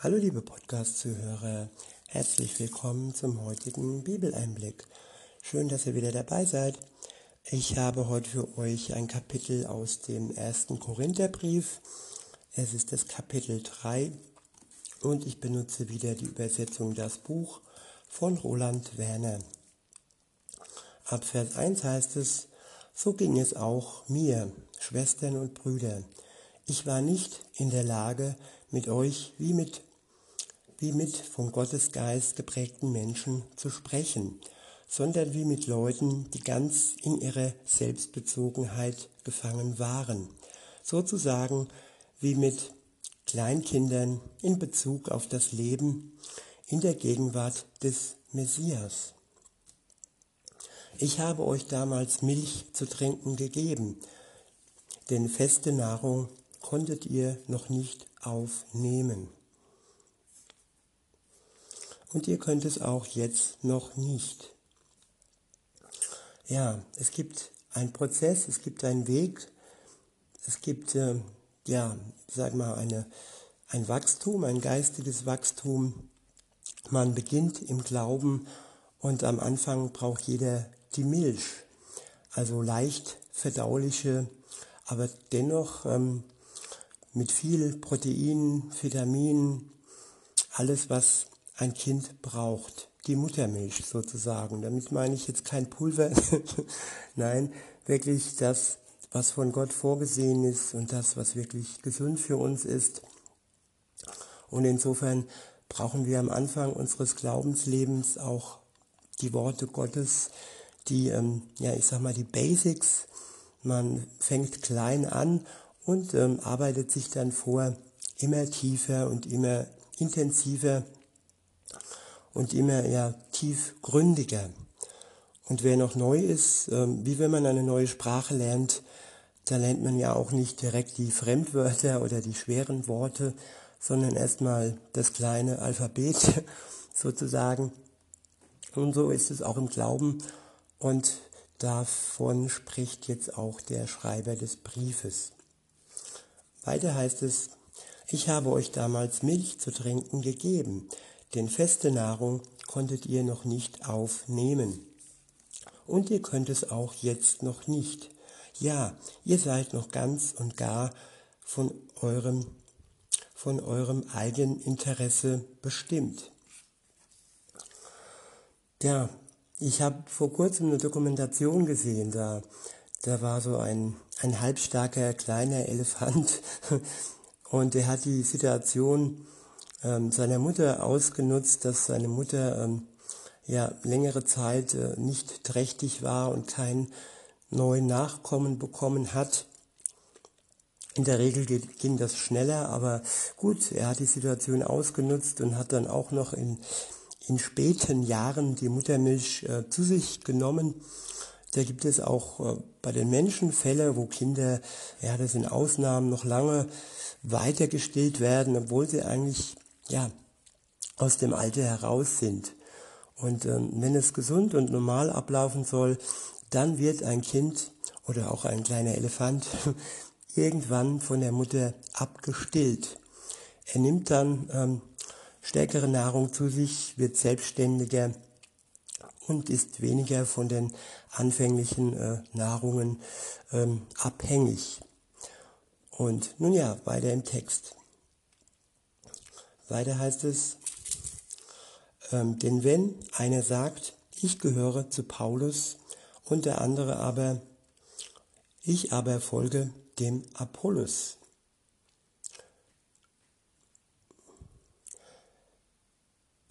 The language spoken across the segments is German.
Hallo liebe Podcast-Zuhörer, herzlich willkommen zum heutigen Bibeleinblick. Schön, dass ihr wieder dabei seid. Ich habe heute für euch ein Kapitel aus dem ersten Korintherbrief. Es ist das Kapitel 3 und ich benutze wieder die Übersetzung Das Buch von Roland Werner. Ab Vers 1 heißt es, so ging es auch mir, Schwestern und Brüder. Ich war nicht in der Lage, mit euch wie mit, wie mit vom Gottesgeist geprägten Menschen zu sprechen, sondern wie mit Leuten, die ganz in ihrer Selbstbezogenheit gefangen waren. Sozusagen wie mit Kleinkindern in Bezug auf das Leben in der Gegenwart des Messias. Ich habe euch damals Milch zu trinken gegeben, denn feste Nahrung konntet ihr noch nicht aufnehmen. Und ihr könnt es auch jetzt noch nicht. Ja, es gibt einen Prozess, es gibt einen Weg, es gibt, äh, ja, sag mal, eine, ein Wachstum, ein geistiges Wachstum. Man beginnt im Glauben und am Anfang braucht jeder die Milch, also leicht verdauliche, aber dennoch ähm, mit viel Protein, Vitamin, alles, was ein Kind braucht. Die Muttermilch sozusagen. Damit meine ich jetzt kein Pulver, nein, wirklich das, was von Gott vorgesehen ist und das, was wirklich gesund für uns ist. Und insofern brauchen wir am Anfang unseres Glaubenslebens auch die Worte Gottes, die, ähm, ja, ich sag mal, die Basics. Man fängt klein an und ähm, arbeitet sich dann vor, immer tiefer und immer intensiver und immer ja, tiefgründiger. Und wer noch neu ist, ähm, wie wenn man eine neue Sprache lernt, da lernt man ja auch nicht direkt die Fremdwörter oder die schweren Worte, sondern erstmal das kleine Alphabet sozusagen. Und so ist es auch im Glauben. Und davon spricht jetzt auch der Schreiber des Briefes. Weiter heißt es, ich habe euch damals Milch zu trinken gegeben, denn feste Nahrung konntet ihr noch nicht aufnehmen. Und ihr könnt es auch jetzt noch nicht. Ja, ihr seid noch ganz und gar von eurem, von eurem Eigeninteresse bestimmt. Ja, ich habe vor kurzem eine Dokumentation gesehen, da, da war so ein, ein halbstarker kleiner Elefant und der hat die Situation ähm, seiner Mutter ausgenutzt, dass seine Mutter ähm, ja längere Zeit äh, nicht trächtig war und kein neuen Nachkommen bekommen hat. In der Regel ging das schneller, aber gut, er hat die Situation ausgenutzt und hat dann auch noch in in späten Jahren die Muttermilch äh, zu sich genommen. Da gibt es auch äh, bei den Menschen Fälle, wo Kinder, ja, das sind Ausnahmen, noch lange weiter gestillt werden, obwohl sie eigentlich, ja, aus dem Alter heraus sind. Und ähm, wenn es gesund und normal ablaufen soll, dann wird ein Kind oder auch ein kleiner Elefant irgendwann von der Mutter abgestillt. Er nimmt dann ähm, stärkere Nahrung zu sich, wird selbstständiger und ist weniger von den anfänglichen äh, Nahrungen ähm, abhängig. Und nun ja, weiter im Text. Weiter heißt es, ähm, denn wenn einer sagt, ich gehöre zu Paulus und der andere aber, ich aber folge dem Apollos.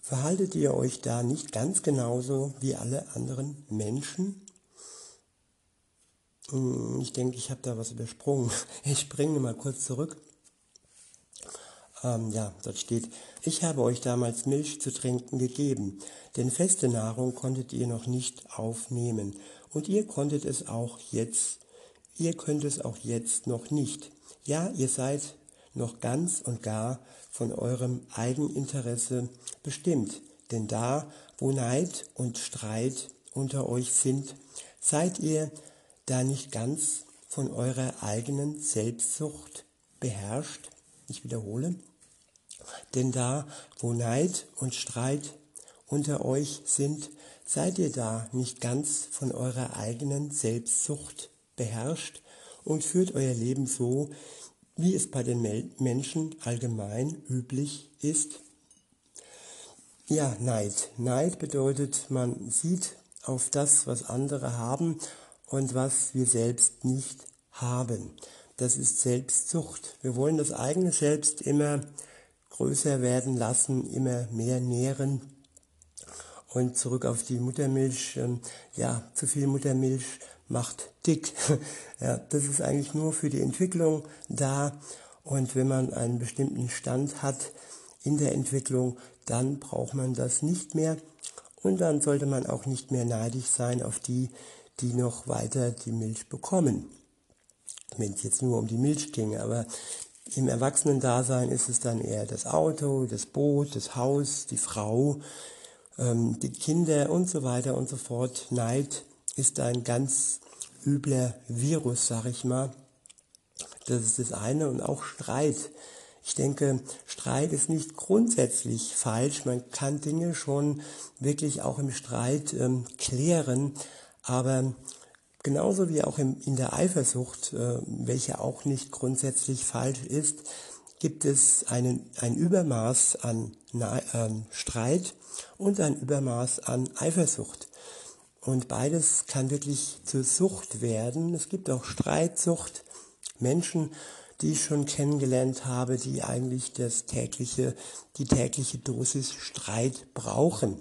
Verhaltet ihr euch da nicht ganz genauso wie alle anderen Menschen? Hm, ich denke, ich habe da was übersprungen. Ich springe mal kurz zurück. Ähm, ja, dort steht, ich habe euch damals Milch zu trinken gegeben, denn feste Nahrung konntet ihr noch nicht aufnehmen, und ihr konntet es auch jetzt, ihr könnt es auch jetzt noch nicht. Ja, ihr seid noch ganz und gar von eurem Eigeninteresse bestimmt. Denn da, wo Neid und Streit unter euch sind, seid ihr da nicht ganz von eurer eigenen Selbstsucht beherrscht. Ich wiederhole. Denn da, wo Neid und Streit unter euch sind, seid ihr da nicht ganz von eurer eigenen Selbstsucht beherrscht und führt euer Leben so, wie es bei den Menschen allgemein üblich ist. Ja, Neid. Neid bedeutet, man sieht auf das, was andere haben und was wir selbst nicht haben. Das ist Selbstsucht. Wir wollen das eigene Selbst immer größer werden lassen, immer mehr nähren. Und zurück auf die Muttermilch. Ähm, ja, zu viel Muttermilch macht dick. ja, das ist eigentlich nur für die Entwicklung da. Und wenn man einen bestimmten Stand hat in der Entwicklung, dann braucht man das nicht mehr. Und dann sollte man auch nicht mehr neidisch sein auf die, die noch weiter die Milch bekommen wenn es jetzt nur um die Milch ginge, aber im Erwachsenendasein ist es dann eher das Auto, das Boot, das Haus, die Frau, ähm, die Kinder und so weiter und so fort. Neid ist ein ganz übler Virus, sag ich mal. Das ist das eine und auch Streit. Ich denke, Streit ist nicht grundsätzlich falsch. Man kann Dinge schon wirklich auch im Streit ähm, klären, aber genauso wie auch in der Eifersucht, äh, welche auch nicht grundsätzlich falsch ist, gibt es einen, ein Übermaß an Streit und ein Übermaß an Eifersucht. Und beides kann wirklich zur Sucht werden. Es gibt auch Streitsucht. Menschen, die ich schon kennengelernt habe, die eigentlich das tägliche, die tägliche Dosis Streit brauchen.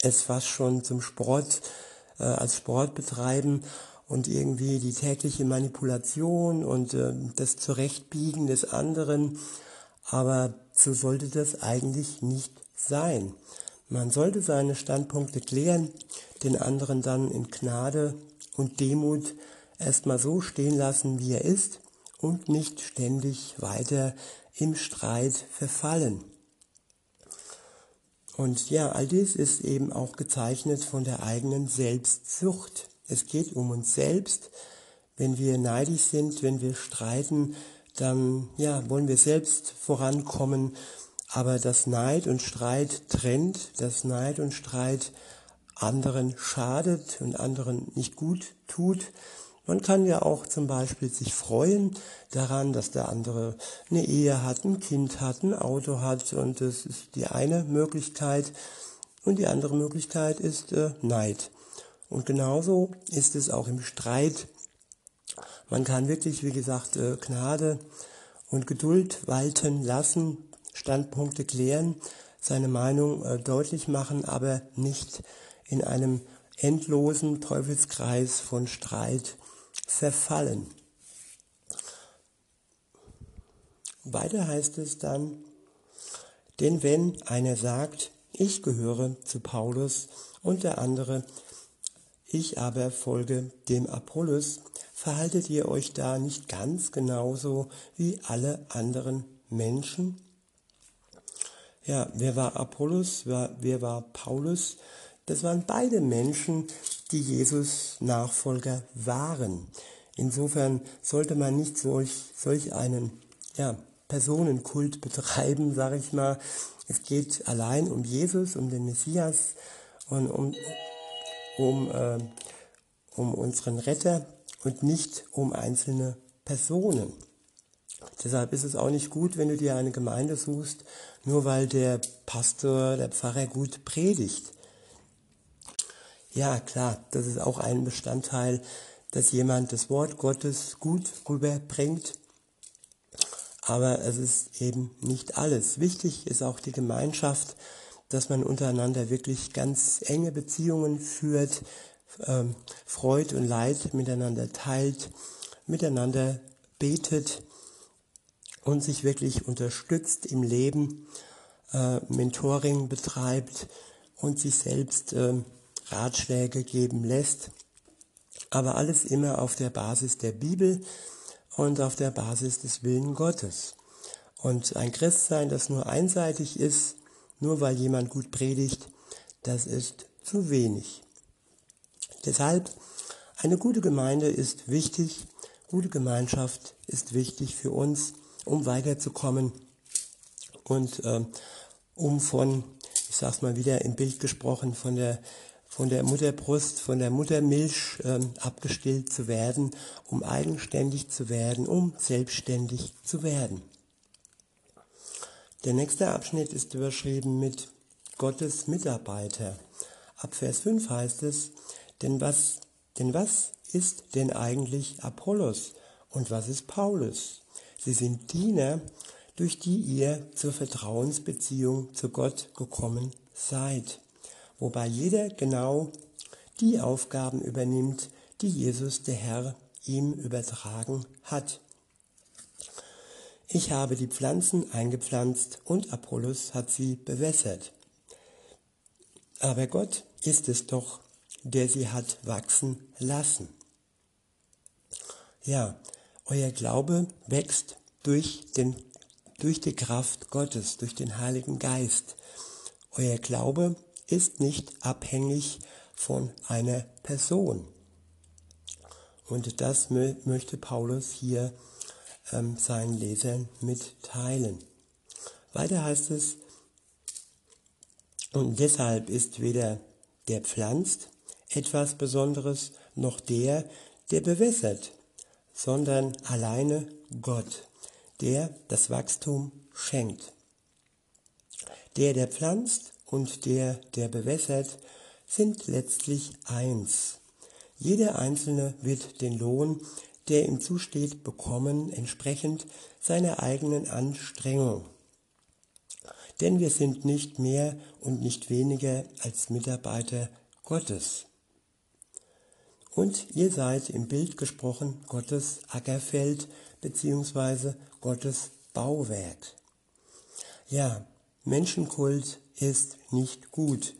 Es fast schon zum Sport äh, als Sport betreiben und irgendwie die tägliche Manipulation und äh, das Zurechtbiegen des anderen. Aber so sollte das eigentlich nicht sein. Man sollte seine Standpunkte klären, den anderen dann in Gnade und Demut erstmal so stehen lassen, wie er ist und nicht ständig weiter im Streit verfallen. Und ja, all dies ist eben auch gezeichnet von der eigenen Selbstsucht. Es geht um uns selbst. Wenn wir neidisch sind, wenn wir streiten, dann ja, wollen wir selbst vorankommen. Aber das Neid und Streit trennt, das Neid und Streit anderen schadet und anderen nicht gut tut, man kann ja auch zum Beispiel sich freuen daran, dass der andere eine Ehe hat, ein Kind hat, ein Auto hat und das ist die eine Möglichkeit. Und die andere Möglichkeit ist äh, Neid. Und genauso ist es auch im Streit. Man kann wirklich, wie gesagt, äh, Gnade und Geduld walten lassen, Standpunkte klären, seine Meinung äh, deutlich machen, aber nicht in einem endlosen Teufelskreis von Streit verfallen. Weiter heißt es dann, denn wenn einer sagt, ich gehöre zu Paulus und der andere, ich aber folge dem Apollos, verhaltet ihr euch da nicht ganz genauso wie alle anderen Menschen? Ja, wer war Apollos, wer war Paulus? Das waren beide Menschen, die Jesus Nachfolger waren. Insofern sollte man nicht solch, solch einen ja, Personenkult betreiben, sage ich mal. Es geht allein um Jesus, um den Messias und um, um, äh, um unseren Retter und nicht um einzelne Personen. Deshalb ist es auch nicht gut, wenn du dir eine Gemeinde suchst, nur weil der Pastor, der Pfarrer gut predigt. Ja, klar, das ist auch ein Bestandteil, dass jemand das Wort Gottes gut rüberbringt. Aber es ist eben nicht alles. Wichtig ist auch die Gemeinschaft, dass man untereinander wirklich ganz enge Beziehungen führt, ähm, Freud und Leid miteinander teilt, miteinander betet und sich wirklich unterstützt im Leben, äh, Mentoring betreibt und sich selbst äh, Ratschläge geben lässt, aber alles immer auf der Basis der Bibel und auf der Basis des Willen Gottes. Und ein Christsein, das nur einseitig ist, nur weil jemand gut predigt, das ist zu wenig. Deshalb, eine gute Gemeinde ist wichtig, gute Gemeinschaft ist wichtig für uns, um weiterzukommen. und ähm, um von, ich sag's mal wieder im Bild gesprochen, von der von der Mutterbrust, von der Muttermilch ähm, abgestillt zu werden, um eigenständig zu werden, um selbstständig zu werden. Der nächste Abschnitt ist überschrieben mit Gottes Mitarbeiter. Ab Vers 5 heißt es, denn was, denn was ist denn eigentlich Apollos und was ist Paulus? Sie sind Diener, durch die ihr zur Vertrauensbeziehung zu Gott gekommen seid wobei jeder genau die Aufgaben übernimmt, die Jesus der Herr ihm übertragen hat. Ich habe die Pflanzen eingepflanzt und Apollos hat sie bewässert. Aber Gott ist es doch, der sie hat wachsen lassen. Ja, euer Glaube wächst durch, den, durch die Kraft Gottes, durch den Heiligen Geist. Euer Glaube ist nicht abhängig von einer Person. Und das möchte Paulus hier ähm, seinen Lesern mitteilen. Weiter heißt es, und deshalb ist weder der pflanzt etwas Besonderes, noch der, der bewässert, sondern alleine Gott, der das Wachstum schenkt. Der, der pflanzt, und der, der bewässert, sind letztlich eins. Jeder Einzelne wird den Lohn, der ihm zusteht, bekommen, entsprechend seiner eigenen Anstrengung. Denn wir sind nicht mehr und nicht weniger als Mitarbeiter Gottes. Und ihr seid im Bild gesprochen Gottes Ackerfeld bzw. Gottes Bauwerk. Ja, Menschenkult ist nicht gut.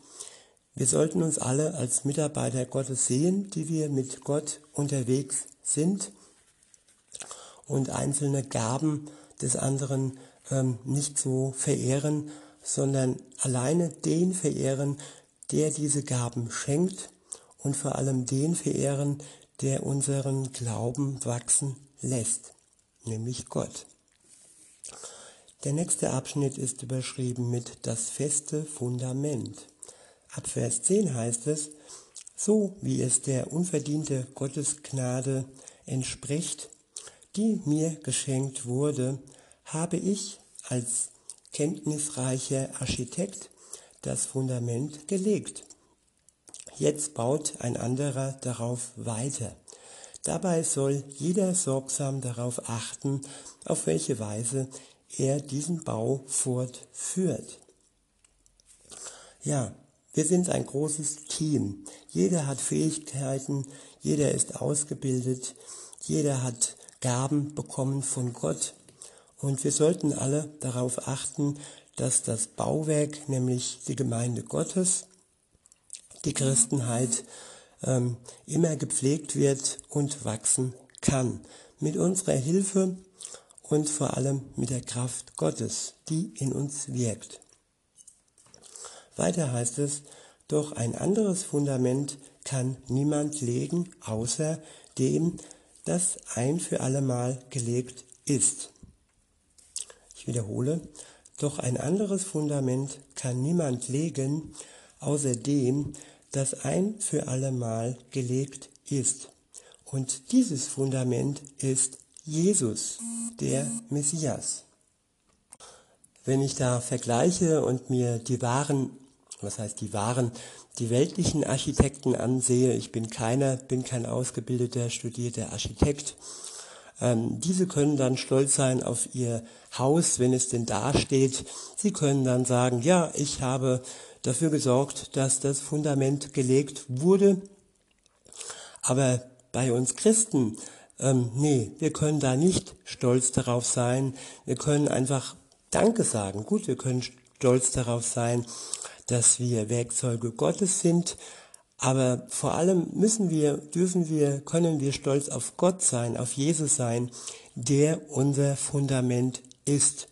Wir sollten uns alle als Mitarbeiter Gottes sehen, die wir mit Gott unterwegs sind und einzelne Gaben des anderen ähm, nicht so verehren, sondern alleine den verehren, der diese Gaben schenkt und vor allem den verehren, der unseren Glauben wachsen lässt, nämlich Gott. Der nächste Abschnitt ist überschrieben mit das feste Fundament. Ab Vers 10 heißt es, so wie es der unverdiente Gottesgnade entspricht, die mir geschenkt wurde, habe ich als kenntnisreicher Architekt das Fundament gelegt. Jetzt baut ein anderer darauf weiter. Dabei soll jeder sorgsam darauf achten, auf welche Weise er diesen Bau fortführt. Ja, wir sind ein großes Team. Jeder hat Fähigkeiten, jeder ist ausgebildet, jeder hat Gaben bekommen von Gott. Und wir sollten alle darauf achten, dass das Bauwerk, nämlich die Gemeinde Gottes, die Christenheit, ähm, immer gepflegt wird und wachsen kann. Mit unserer Hilfe und vor allem mit der Kraft Gottes, die in uns wirkt. Weiter heißt es, doch ein anderes Fundament kann niemand legen, außer dem, das ein für allemal gelegt ist. Ich wiederhole, doch ein anderes Fundament kann niemand legen, außer dem, das ein für allemal gelegt ist. Und dieses Fundament ist Jesus, der Messias. Wenn ich da vergleiche und mir die wahren, was heißt die wahren, die weltlichen Architekten ansehe, ich bin keiner, bin kein ausgebildeter, studierter Architekt, ähm, diese können dann stolz sein auf ihr Haus, wenn es denn dasteht. Sie können dann sagen, ja, ich habe dafür gesorgt, dass das Fundament gelegt wurde. Aber bei uns Christen ähm, nee, wir können da nicht stolz darauf sein. Wir können einfach Danke sagen. Gut, wir können stolz darauf sein, dass wir Werkzeuge Gottes sind. Aber vor allem müssen wir, dürfen wir, können wir stolz auf Gott sein, auf Jesus sein, der unser Fundament ist.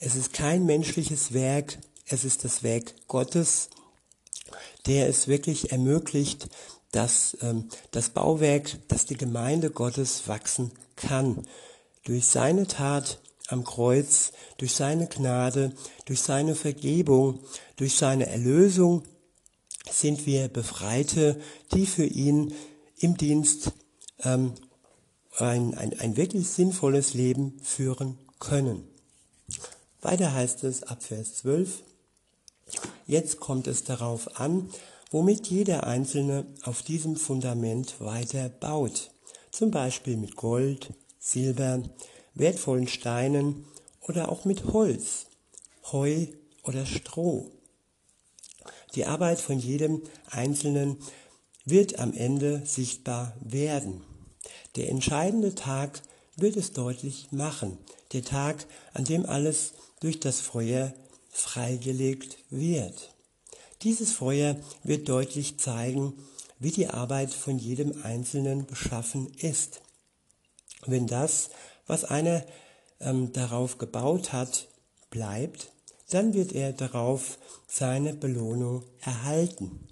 Es ist kein menschliches Werk, es ist das Werk Gottes, der es wirklich ermöglicht, dass ähm, das Bauwerk, dass die Gemeinde Gottes wachsen kann. Durch seine Tat am Kreuz, durch seine Gnade, durch seine Vergebung, durch seine Erlösung sind wir Befreite, die für ihn im Dienst ähm, ein, ein, ein wirklich sinnvolles Leben führen können. Weiter heißt es ab Vers 12, jetzt kommt es darauf an, womit jeder Einzelne auf diesem Fundament weiter baut. Zum Beispiel mit Gold, Silber, wertvollen Steinen oder auch mit Holz, Heu oder Stroh. Die Arbeit von jedem Einzelnen wird am Ende sichtbar werden. Der entscheidende Tag wird es deutlich machen. Der Tag, an dem alles durch das Feuer freigelegt wird. Dieses Feuer wird deutlich zeigen, wie die Arbeit von jedem Einzelnen beschaffen ist. Wenn das, was einer ähm, darauf gebaut hat, bleibt, dann wird er darauf seine Belohnung erhalten.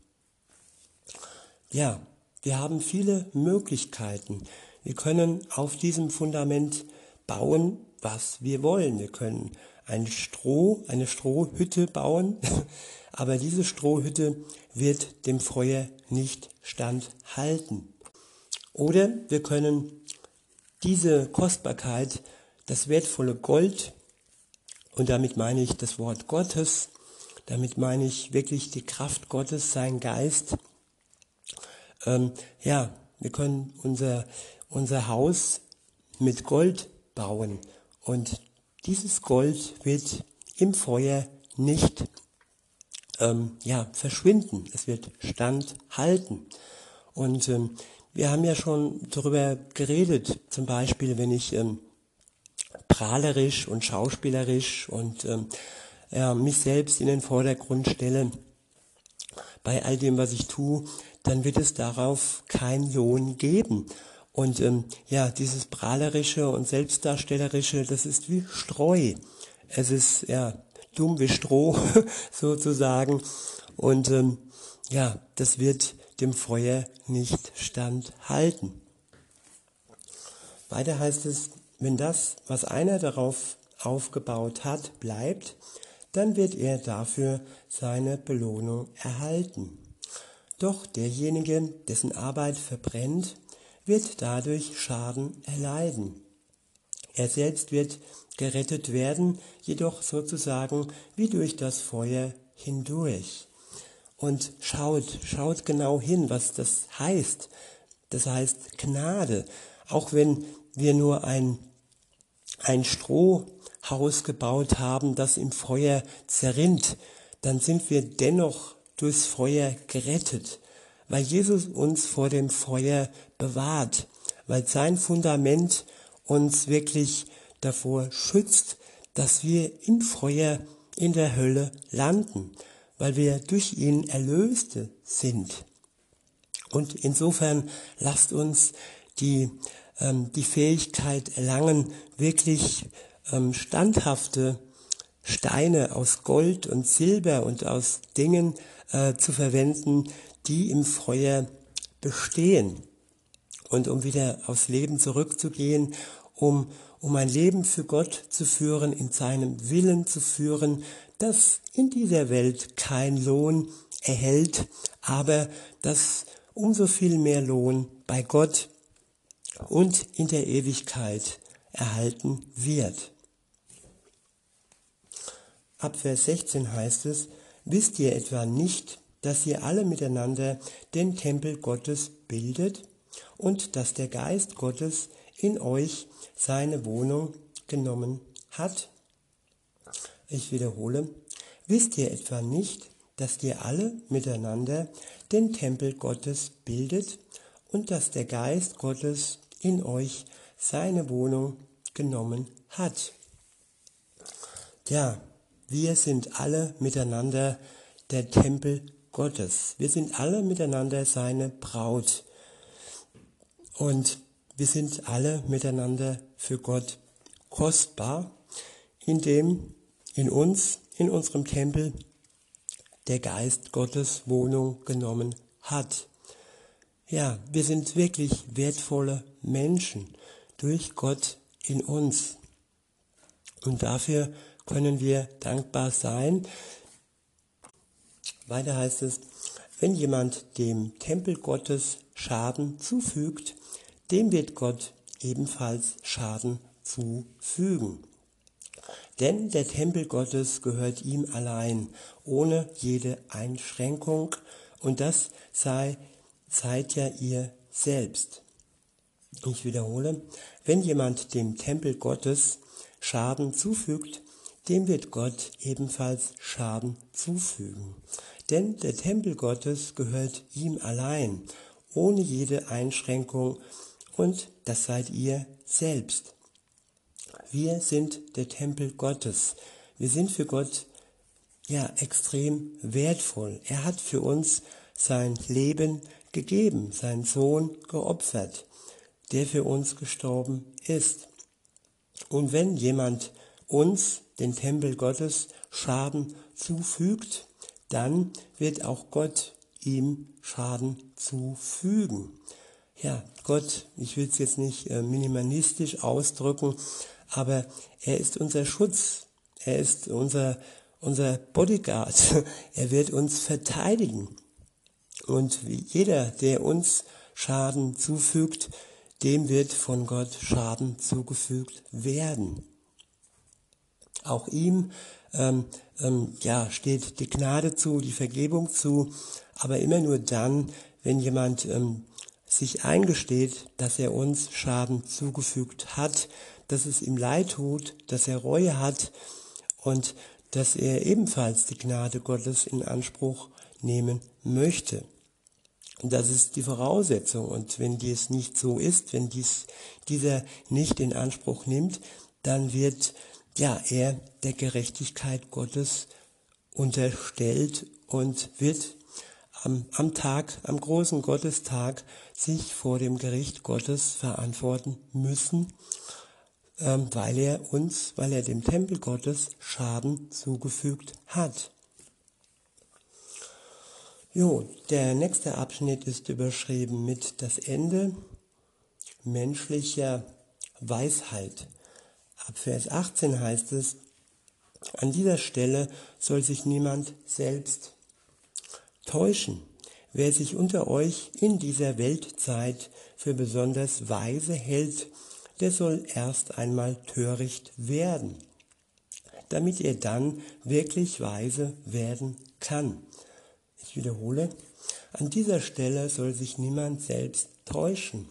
Ja, wir haben viele Möglichkeiten. Wir können auf diesem Fundament bauen, was wir wollen. Wir können ein Stroh, eine Strohhütte bauen, aber diese Strohhütte wird dem Feuer nicht standhalten. Oder wir können diese Kostbarkeit, das wertvolle Gold, und damit meine ich das Wort Gottes, damit meine ich wirklich die Kraft Gottes, sein Geist. Ähm, ja, wir können unser, unser Haus mit Gold bauen und dieses Gold wird im Feuer nicht ähm, ja, verschwinden. Es wird standhalten. Und ähm, wir haben ja schon darüber geredet, zum Beispiel, wenn ich ähm, prahlerisch und schauspielerisch und ähm, ja, mich selbst in den Vordergrund stelle, bei all dem, was ich tue, dann wird es darauf keinen Lohn geben. Und ähm, ja, dieses prahlerische und selbstdarstellerische, das ist wie Streu. Es ist ja dumm wie Stroh sozusagen. Und ähm, ja, das wird dem Feuer nicht standhalten. Weiter heißt es, wenn das, was einer darauf aufgebaut hat, bleibt, dann wird er dafür seine Belohnung erhalten. Doch derjenige, dessen Arbeit verbrennt, wird dadurch Schaden erleiden. Er selbst wird gerettet werden, jedoch sozusagen wie durch das Feuer hindurch. Und schaut, schaut genau hin, was das heißt. Das heißt Gnade. Auch wenn wir nur ein, ein Strohhaus gebaut haben, das im Feuer zerrinnt, dann sind wir dennoch durchs Feuer gerettet, weil Jesus uns vor dem Feuer bewahrt, weil sein Fundament uns wirklich davor schützt, dass wir im Feuer in der Hölle landen, weil wir durch ihn Erlöste sind. Und insofern lasst uns die, ähm, die Fähigkeit erlangen, wirklich ähm, standhafte Steine aus Gold und Silber und aus Dingen äh, zu verwenden, die im Feuer bestehen. Und um wieder aufs Leben zurückzugehen, um, um ein Leben für Gott zu führen, in seinem Willen zu führen, das in dieser Welt kein Lohn erhält, aber das umso viel mehr Lohn bei Gott und in der Ewigkeit erhalten wird. Ab Vers 16 heißt es, wisst ihr etwa nicht, dass ihr alle miteinander den Tempel Gottes bildet und dass der Geist Gottes in euch seine Wohnung genommen hat? Ich wiederhole, wisst ihr etwa nicht, dass ihr alle miteinander den Tempel Gottes bildet und dass der Geist Gottes in euch seine Wohnung genommen hat? Ja, wir sind alle miteinander der Tempel Gottes. Wir sind alle miteinander seine Braut. Und wir sind alle miteinander für Gott kostbar, indem in uns, in unserem Tempel, der Geist Gottes Wohnung genommen hat. Ja, wir sind wirklich wertvolle Menschen durch Gott in uns. Und dafür können wir dankbar sein. Weiter heißt es, wenn jemand dem Tempel Gottes Schaden zufügt, dem wird Gott ebenfalls Schaden zufügen. Denn der Tempel Gottes gehört ihm allein, ohne jede Einschränkung, und das sei, seid ja ihr selbst. Ich wiederhole, wenn jemand dem Tempel Gottes Schaden zufügt, dem wird Gott ebenfalls Schaden zufügen. Denn der Tempel Gottes gehört ihm allein, ohne jede Einschränkung, und das seid ihr selbst. Wir sind der Tempel Gottes. Wir sind für Gott ja extrem wertvoll. Er hat für uns sein Leben gegeben, seinen Sohn geopfert, der für uns gestorben ist. Und wenn jemand uns, den Tempel Gottes, Schaden zufügt, dann wird auch Gott ihm Schaden zufügen. Ja, Gott, ich will es jetzt nicht äh, minimalistisch ausdrücken, aber er ist unser Schutz, er ist unser, unser Bodyguard, er wird uns verteidigen. Und jeder, der uns Schaden zufügt, dem wird von Gott Schaden zugefügt werden. Auch ihm ähm, ähm, ja, steht die Gnade zu, die Vergebung zu, aber immer nur dann, wenn jemand ähm, sich eingesteht, dass er uns Schaden zugefügt hat, dass es ihm leid tut, dass er Reue hat und dass er ebenfalls die Gnade Gottes in Anspruch nehmen möchte. Und das ist die Voraussetzung. Und wenn dies nicht so ist, wenn dies, dieser nicht in Anspruch nimmt, dann wird ja er der Gerechtigkeit Gottes unterstellt und wird am, am Tag, am großen Gottestag sich vor dem Gericht Gottes verantworten müssen, ähm, weil er uns, weil er dem Tempel Gottes Schaden zugefügt hat. Jo, der nächste Abschnitt ist überschrieben mit das Ende menschlicher Weisheit. Ab Vers 18 heißt es, an dieser Stelle soll sich niemand selbst täuschen. Wer sich unter euch in dieser Weltzeit für besonders weise hält, der soll erst einmal töricht werden, damit er dann wirklich weise werden kann. Ich wiederhole, an dieser Stelle soll sich niemand selbst täuschen.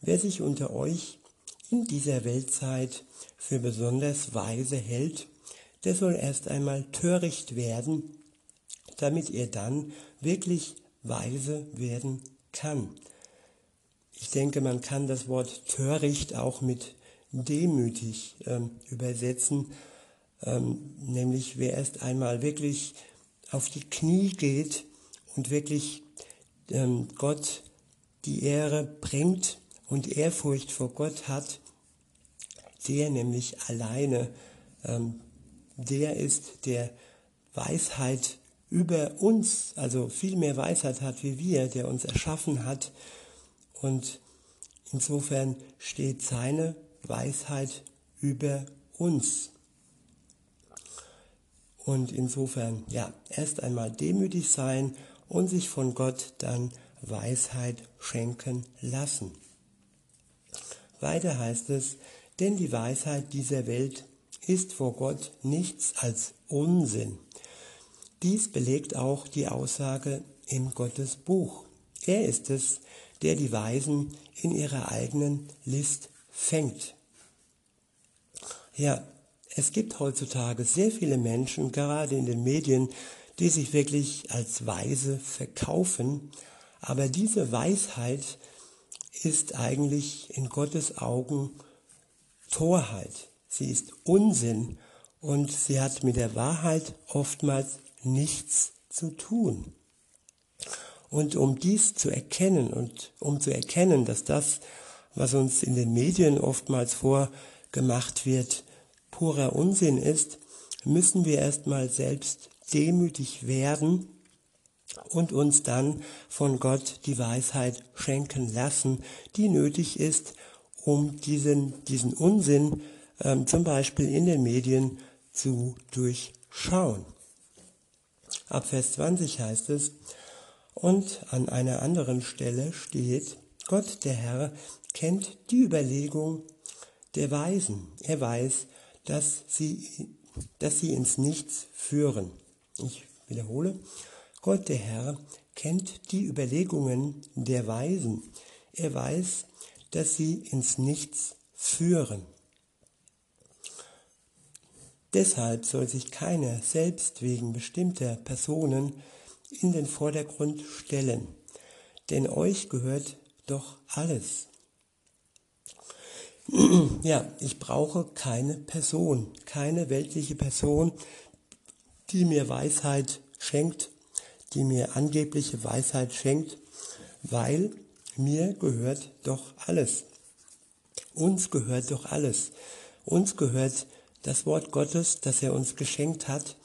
Wer sich unter euch in dieser Weltzeit für besonders weise hält, der soll erst einmal töricht werden, damit er dann wirklich weise werden kann. Ich denke, man kann das Wort töricht auch mit demütig ähm, übersetzen, ähm, nämlich wer erst einmal wirklich auf die Knie geht und wirklich ähm, Gott die Ehre bringt und Ehrfurcht vor Gott hat, der nämlich alleine, ähm, der ist, der Weisheit über uns, also viel mehr Weisheit hat wie wir, der uns erschaffen hat. Und insofern steht seine Weisheit über uns. Und insofern, ja, erst einmal demütig sein und sich von Gott dann Weisheit schenken lassen. Weiter heißt es, denn die Weisheit dieser Welt ist vor Gott nichts als Unsinn. Dies belegt auch die Aussage im Gottesbuch. Er ist es, der die Weisen in ihrer eigenen List fängt. Ja, es gibt heutzutage sehr viele Menschen, gerade in den Medien, die sich wirklich als weise verkaufen, aber diese Weisheit ist eigentlich in Gottes Augen Torheit. Sie ist Unsinn und sie hat mit der Wahrheit oftmals nichts zu tun. Und um dies zu erkennen und um zu erkennen, dass das, was uns in den Medien oftmals vorgemacht wird, purer Unsinn ist, müssen wir erstmal selbst demütig werden und uns dann von Gott die Weisheit schenken lassen, die nötig ist, um diesen, diesen Unsinn ähm, zum Beispiel in den Medien zu durchschauen. Ab Vers 20 heißt es, und an einer anderen Stelle steht, Gott der Herr kennt die Überlegung der Weisen. Er weiß, dass sie, dass sie ins Nichts führen. Ich wiederhole, Gott der Herr kennt die Überlegungen der Weisen. Er weiß, dass sie ins Nichts führen. Deshalb soll sich keiner selbst wegen bestimmter Personen in den Vordergrund stellen, denn euch gehört doch alles. Ja, ich brauche keine Person, keine weltliche Person, die mir Weisheit schenkt, die mir angebliche Weisheit schenkt, weil mir gehört doch alles. Uns gehört doch alles. Uns gehört das Wort Gottes, das er uns geschenkt hat,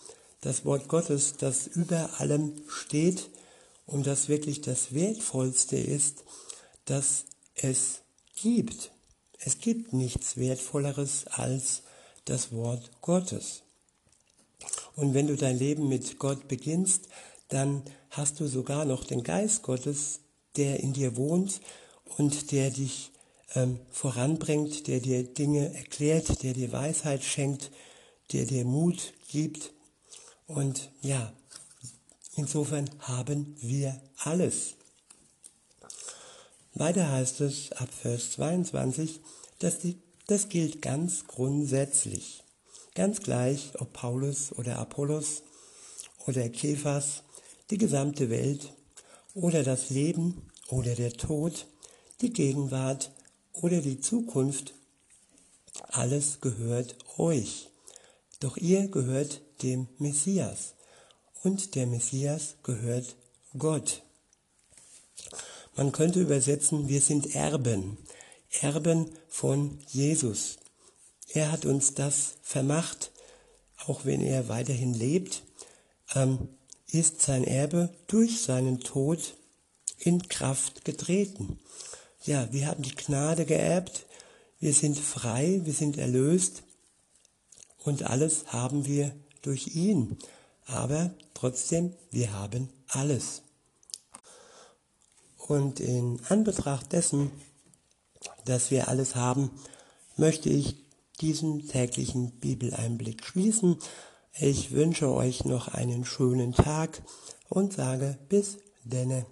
das Wort Gottes, das über allem steht und das wirklich das Wertvollste ist, das es gibt. Es gibt nichts Wertvolleres als das Wort Gottes. Und wenn du dein Leben mit Gott beginnst, dann hast du sogar noch den Geist Gottes, der in dir wohnt und der dich ähm, voranbringt, der dir Dinge erklärt, der dir Weisheit schenkt, der dir Mut gibt. Und ja, insofern haben wir alles. Weiter heißt es ab Vers 22, dass die, das gilt ganz grundsätzlich. Ganz gleich, ob Paulus oder Apollos oder Kephas, die gesamte Welt oder das Leben oder der Tod, die Gegenwart oder die Zukunft, alles gehört euch. Doch ihr gehört dem Messias und der Messias gehört Gott. Man könnte übersetzen, wir sind Erben, Erben von Jesus. Er hat uns das vermacht, auch wenn er weiterhin lebt, ähm, ist sein Erbe durch seinen Tod in Kraft getreten. Ja, wir haben die Gnade geerbt, wir sind frei, wir sind erlöst und alles haben wir durch ihn. Aber trotzdem, wir haben alles. Und in Anbetracht dessen, dass wir alles haben, möchte ich diesen täglichen Bibeleinblick schließen. Ich wünsche euch noch einen schönen Tag und sage bis denne.